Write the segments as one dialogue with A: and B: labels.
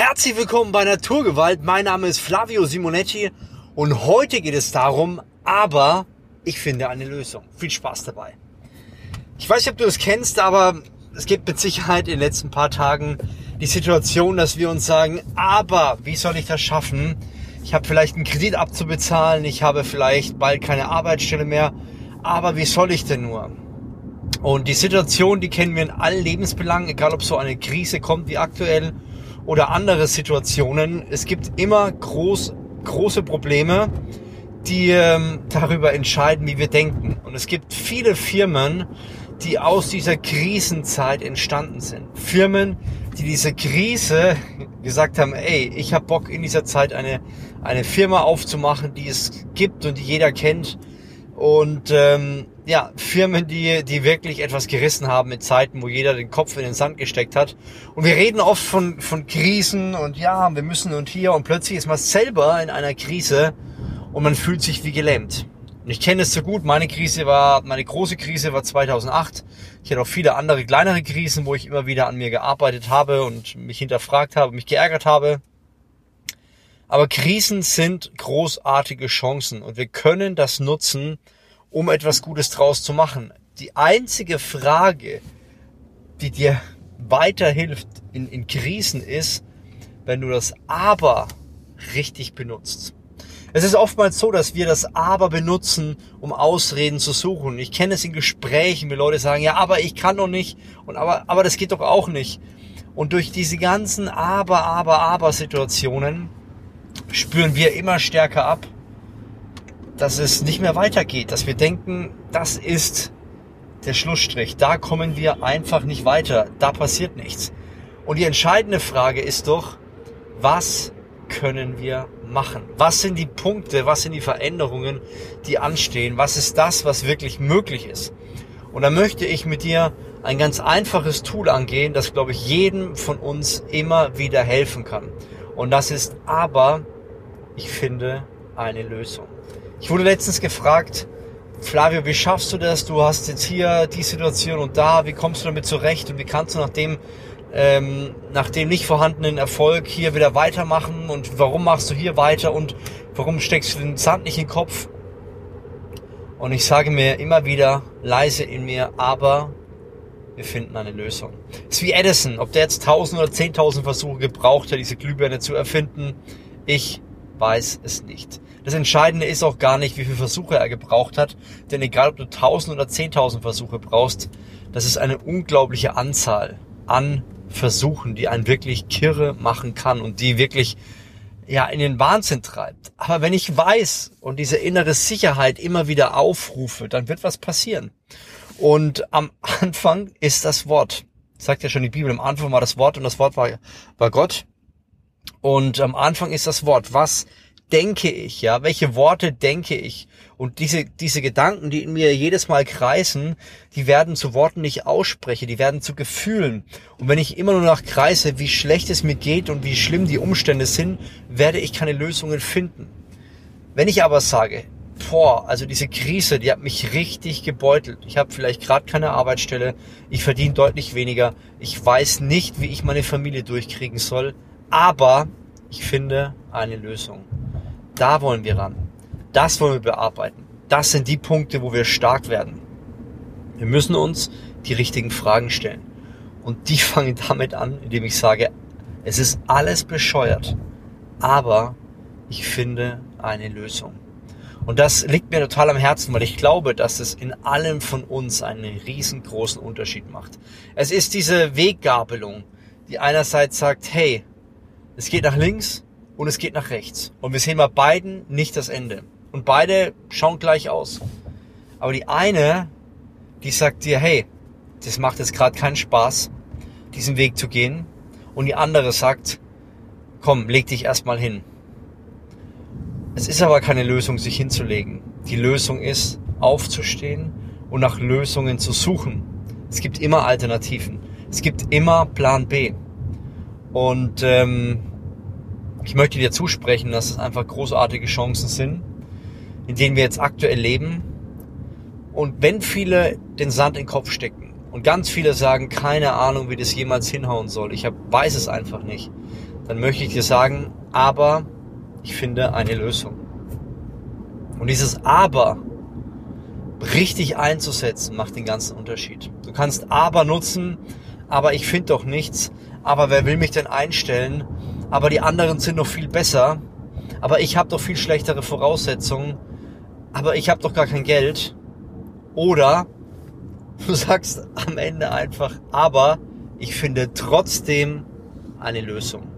A: Herzlich willkommen bei Naturgewalt. Mein Name ist Flavio Simonetti und heute geht es darum, aber ich finde eine Lösung. Viel Spaß dabei. Ich weiß nicht, ob du das kennst, aber es gibt mit Sicherheit in den letzten paar Tagen die Situation, dass wir uns sagen, aber wie soll ich das schaffen? Ich habe vielleicht einen Kredit abzubezahlen, ich habe vielleicht bald keine Arbeitsstelle mehr, aber wie soll ich denn nur? Und die Situation, die kennen wir in allen Lebensbelangen, egal ob so eine Krise kommt wie aktuell oder andere Situationen. Es gibt immer groß, große Probleme, die ähm, darüber entscheiden, wie wir denken. Und es gibt viele Firmen, die aus dieser Krisenzeit entstanden sind. Firmen, die diese Krise gesagt haben, ey, ich habe Bock in dieser Zeit eine, eine Firma aufzumachen, die es gibt und die jeder kennt. Und ähm, ja, Firmen, die, die wirklich etwas gerissen haben in Zeiten, wo jeder den Kopf in den Sand gesteckt hat. Und wir reden oft von, von Krisen und ja, wir müssen und hier und plötzlich ist man selber in einer Krise und man fühlt sich wie gelähmt. Und ich kenne es so gut. Meine Krise war, meine große Krise war 2008. Ich hatte auch viele andere kleinere Krisen, wo ich immer wieder an mir gearbeitet habe und mich hinterfragt habe, mich geärgert habe. Aber Krisen sind großartige Chancen und wir können das nutzen, um etwas Gutes draus zu machen. Die einzige Frage, die dir weiterhilft in, in Krisen ist, wenn du das Aber richtig benutzt. Es ist oftmals so, dass wir das Aber benutzen, um Ausreden zu suchen. Ich kenne es in Gesprächen, wie Leute sagen, ja, aber ich kann doch nicht und aber, aber das geht doch auch nicht. Und durch diese ganzen Aber, Aber, Aber Situationen spüren wir immer stärker ab, dass es nicht mehr weitergeht, dass wir denken, das ist der Schlussstrich. Da kommen wir einfach nicht weiter. Da passiert nichts. Und die entscheidende Frage ist doch, was können wir machen? Was sind die Punkte, was sind die Veränderungen, die anstehen? Was ist das, was wirklich möglich ist? Und da möchte ich mit dir ein ganz einfaches Tool angehen, das, glaube ich, jedem von uns immer wieder helfen kann. Und das ist aber, ich finde, eine Lösung. Ich wurde letztens gefragt, Flavio, wie schaffst du das? Du hast jetzt hier die Situation und da, wie kommst du damit zurecht und wie kannst du nach dem ähm, nach dem nicht vorhandenen Erfolg hier wieder weitermachen und warum machst du hier weiter und warum steckst du den Sand nicht in den Kopf? Und ich sage mir immer wieder leise in mir, aber wir finden eine Lösung. Es ist wie Edison, ob der jetzt 1000 oder 10.000 Versuche gebraucht hat, diese Glühbirne zu erfinden. Ich weiß es nicht. Das Entscheidende ist auch gar nicht, wie viele Versuche er gebraucht hat, denn egal ob du 1000 oder 10.000 Versuche brauchst, das ist eine unglaubliche Anzahl an versuchen, die einen wirklich kirre machen kann und die wirklich ja in den Wahnsinn treibt. Aber wenn ich weiß und diese innere Sicherheit immer wieder aufrufe, dann wird was passieren. Und am Anfang ist das Wort. Sagt ja schon die Bibel, am Anfang war das Wort und das Wort war, war Gott. Und am Anfang ist das Wort. Was denke ich, ja? Welche Worte denke ich? Und diese, diese Gedanken, die in mir jedes Mal kreisen, die werden zu Worten nicht ausspreche, die werden zu Gefühlen. Und wenn ich immer nur nach kreise, wie schlecht es mir geht und wie schlimm die Umstände sind, werde ich keine Lösungen finden. Wenn ich aber sage, boah, also diese Krise, die hat mich richtig gebeutelt. Ich habe vielleicht gerade keine Arbeitsstelle, ich verdiene deutlich weniger, ich weiß nicht, wie ich meine Familie durchkriegen soll, aber ich finde eine Lösung. Da wollen wir ran. Das wollen wir bearbeiten. Das sind die Punkte, wo wir stark werden. Wir müssen uns die richtigen Fragen stellen. Und die fangen damit an, indem ich sage, es ist alles bescheuert, aber ich finde eine Lösung. Und das liegt mir total am Herzen, weil ich glaube, dass es in allem von uns einen riesengroßen Unterschied macht. Es ist diese Weggabelung, die einerseits sagt, hey, es geht nach links und es geht nach rechts. Und wir sehen bei beiden nicht das Ende. Und beide schauen gleich aus. Aber die eine, die sagt dir, hey, das macht jetzt gerade keinen Spaß, diesen Weg zu gehen. Und die andere sagt, komm, leg dich erstmal hin. Es ist aber keine Lösung, sich hinzulegen. Die Lösung ist, aufzustehen und nach Lösungen zu suchen. Es gibt immer Alternativen. Es gibt immer Plan B. Und ähm, ich möchte dir zusprechen, dass es einfach großartige Chancen sind, in denen wir jetzt aktuell leben. Und wenn viele den Sand in den Kopf stecken, und ganz viele sagen, keine Ahnung, wie das jemals hinhauen soll, ich hab, weiß es einfach nicht, dann möchte ich dir sagen, aber ich finde eine Lösung. Und dieses Aber richtig einzusetzen, macht den ganzen Unterschied. Du kannst aber nutzen, aber ich finde doch nichts, aber wer will mich denn einstellen? Aber die anderen sind noch viel besser, aber ich habe doch viel schlechtere Voraussetzungen, aber ich habe doch gar kein Geld. Oder du sagst am Ende einfach, aber ich finde trotzdem eine Lösung.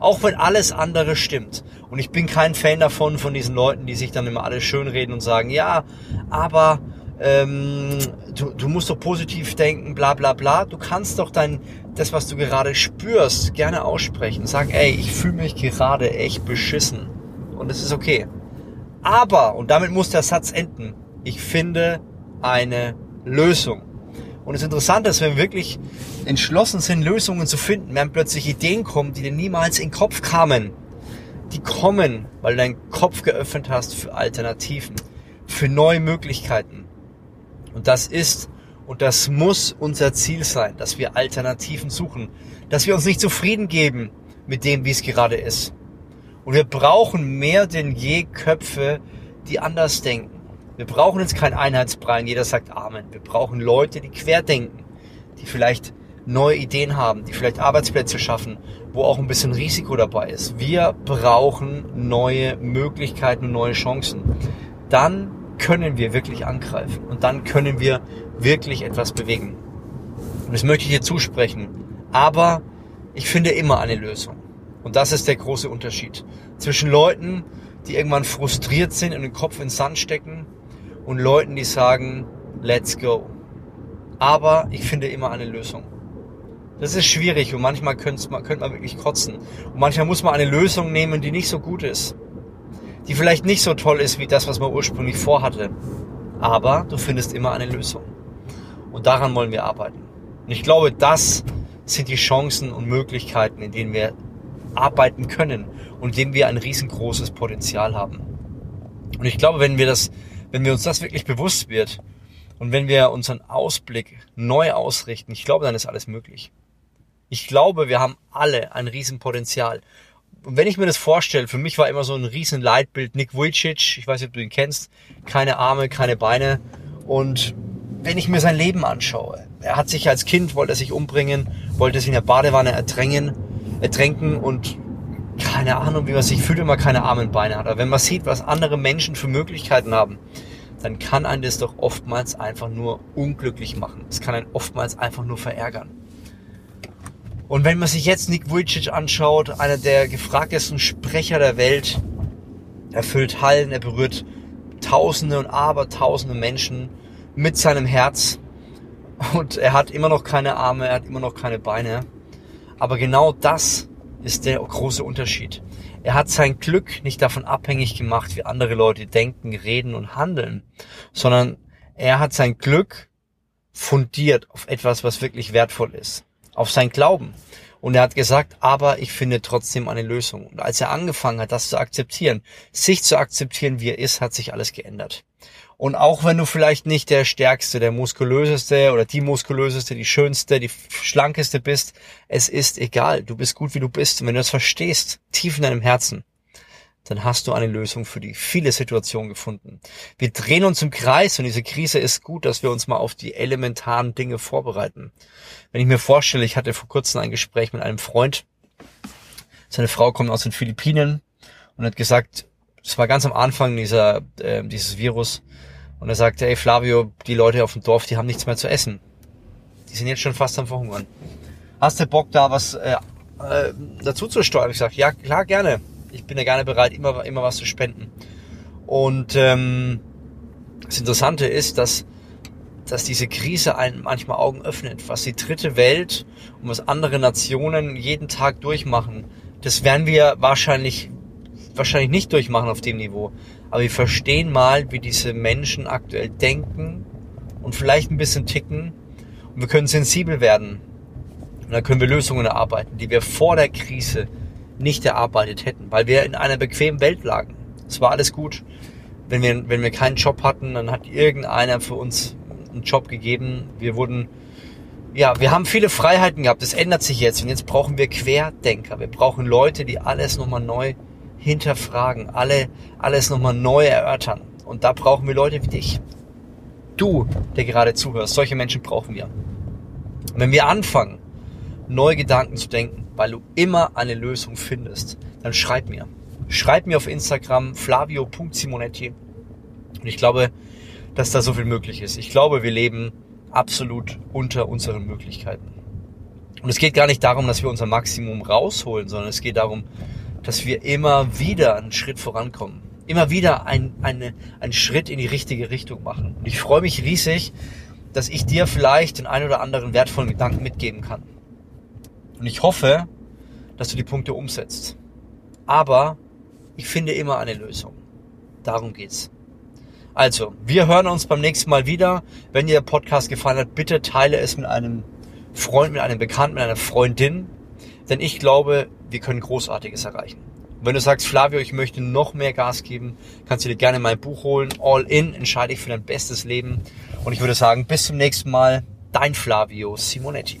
A: Auch wenn alles andere stimmt. Und ich bin kein Fan davon, von diesen Leuten, die sich dann immer alles schönreden und sagen, ja, aber ähm, du, du musst doch positiv denken, bla bla bla. Du kannst doch dein, das, was du gerade spürst, gerne aussprechen. Sagen, ey, ich fühle mich gerade echt beschissen. Und das ist okay. Aber, und damit muss der Satz enden, ich finde eine Lösung. Und das Interessante ist, wenn wir wirklich entschlossen sind, Lösungen zu finden, werden plötzlich Ideen kommen, die dir niemals in den Kopf kamen. Die kommen, weil du deinen Kopf geöffnet hast für Alternativen, für neue Möglichkeiten. Und das ist und das muss unser Ziel sein, dass wir Alternativen suchen, dass wir uns nicht zufrieden geben mit dem, wie es gerade ist. Und wir brauchen mehr denn je Köpfe, die anders denken. Wir brauchen jetzt kein Einheitsbrei, jeder sagt Amen. Wir brauchen Leute, die querdenken, die vielleicht neue Ideen haben, die vielleicht Arbeitsplätze schaffen, wo auch ein bisschen Risiko dabei ist. Wir brauchen neue Möglichkeiten und neue Chancen. Dann können wir wirklich angreifen und dann können wir wirklich etwas bewegen. Und das möchte ich dir zusprechen. Aber ich finde immer eine Lösung. Und das ist der große Unterschied zwischen Leuten, die irgendwann frustriert sind und den Kopf in den Sand stecken und Leuten, die sagen, let's go. Aber ich finde immer eine Lösung. Das ist schwierig und manchmal könnte man, könnte man wirklich kotzen. Und manchmal muss man eine Lösung nehmen, die nicht so gut ist. Die vielleicht nicht so toll ist wie das, was man ursprünglich vorhatte. Aber du findest immer eine Lösung. Und daran wollen wir arbeiten. Und ich glaube, das sind die Chancen und Möglichkeiten, in denen wir arbeiten können und in denen wir ein riesengroßes Potenzial haben. Und ich glaube, wenn wir das wenn wir uns das wirklich bewusst wird und wenn wir unseren Ausblick neu ausrichten, ich glaube, dann ist alles möglich. Ich glaube, wir haben alle ein Riesenpotenzial. Und wenn ich mir das vorstelle, für mich war immer so ein riesen Leitbild Nick Vujicic, ich weiß nicht, ob du ihn kennst, keine Arme, keine Beine. Und wenn ich mir sein Leben anschaue, er hat sich als Kind, wollte er sich umbringen, wollte sich in der Badewanne ertränken, ertränken und keine Ahnung, wie man sich fühlt, wenn man keine Arme und Beine hat. Aber wenn man sieht, was andere Menschen für Möglichkeiten haben, dann kann einen das doch oftmals einfach nur unglücklich machen. Es kann einen oftmals einfach nur verärgern. Und wenn man sich jetzt Nick Vujicic anschaut, einer der gefragtesten Sprecher der Welt, er füllt Hallen, er berührt Tausende und Abertausende Menschen mit seinem Herz und er hat immer noch keine Arme, er hat immer noch keine Beine. Aber genau das ist der große Unterschied. Er hat sein Glück nicht davon abhängig gemacht, wie andere Leute denken, reden und handeln, sondern er hat sein Glück fundiert auf etwas, was wirklich wertvoll ist, auf sein Glauben. Und er hat gesagt, aber ich finde trotzdem eine Lösung. Und als er angefangen hat, das zu akzeptieren, sich zu akzeptieren, wie er ist, hat sich alles geändert. Und auch wenn du vielleicht nicht der stärkste, der muskulöseste oder die muskulöseste, die schönste, die schlankeste bist, es ist egal. Du bist gut, wie du bist. Und wenn du das verstehst, tief in deinem Herzen, dann hast du eine Lösung für die viele Situationen gefunden. Wir drehen uns im Kreis und diese Krise ist gut, dass wir uns mal auf die elementaren Dinge vorbereiten. Wenn ich mir vorstelle, ich hatte vor kurzem ein Gespräch mit einem Freund, seine Frau kommt aus den Philippinen und hat gesagt, es war ganz am Anfang dieser, äh, dieses Virus. Und er sagte, ey Flavio, die Leute auf dem Dorf, die haben nichts mehr zu essen. Die sind jetzt schon fast am Verhungern. Hast du Bock, da was äh, äh, dazu zu steuern? Ich sage, ja klar, gerne. Ich bin ja gerne bereit, immer, immer was zu spenden. Und ähm, das Interessante ist, dass, dass diese Krise einen manchmal Augen öffnet. Was die dritte Welt und was andere Nationen jeden Tag durchmachen, das werden wir wahrscheinlich wahrscheinlich nicht durchmachen auf dem Niveau. Aber wir verstehen mal, wie diese Menschen aktuell denken und vielleicht ein bisschen ticken. Und wir können sensibel werden. Und dann können wir Lösungen erarbeiten, die wir vor der Krise nicht erarbeitet hätten, weil wir in einer bequemen Welt lagen. Es war alles gut. Wenn wir, wenn wir keinen Job hatten, dann hat irgendeiner für uns einen Job gegeben. Wir wurden ja, wir haben viele Freiheiten gehabt. Das ändert sich jetzt. Und jetzt brauchen wir Querdenker. Wir brauchen Leute, die alles nochmal neu hinterfragen, alle, alles nochmal neu erörtern. Und da brauchen wir Leute wie dich. Du, der gerade zuhörst. Solche Menschen brauchen wir. Und wenn wir anfangen, neue Gedanken zu denken, weil du immer eine Lösung findest, dann schreib mir. Schreib mir auf Instagram flavio.simonetti. Und ich glaube, dass da so viel möglich ist. Ich glaube, wir leben absolut unter unseren Möglichkeiten. Und es geht gar nicht darum, dass wir unser Maximum rausholen, sondern es geht darum, dass wir immer wieder einen Schritt vorankommen. Immer wieder ein, eine, einen Schritt in die richtige Richtung machen. Und ich freue mich riesig, dass ich dir vielleicht den ein oder anderen wertvollen Gedanken mitgeben kann. Und ich hoffe, dass du die Punkte umsetzt. Aber ich finde immer eine Lösung. Darum geht's. Also, wir hören uns beim nächsten Mal wieder. Wenn dir der Podcast gefallen hat, bitte teile es mit einem Freund, mit einem Bekannten, mit einer Freundin. Denn ich glaube, wir können Großartiges erreichen. Und wenn du sagst, Flavio, ich möchte noch mehr Gas geben, kannst du dir gerne mein Buch holen. All in, entscheide ich für dein bestes Leben. Und ich würde sagen, bis zum nächsten Mal. Dein Flavio Simonetti.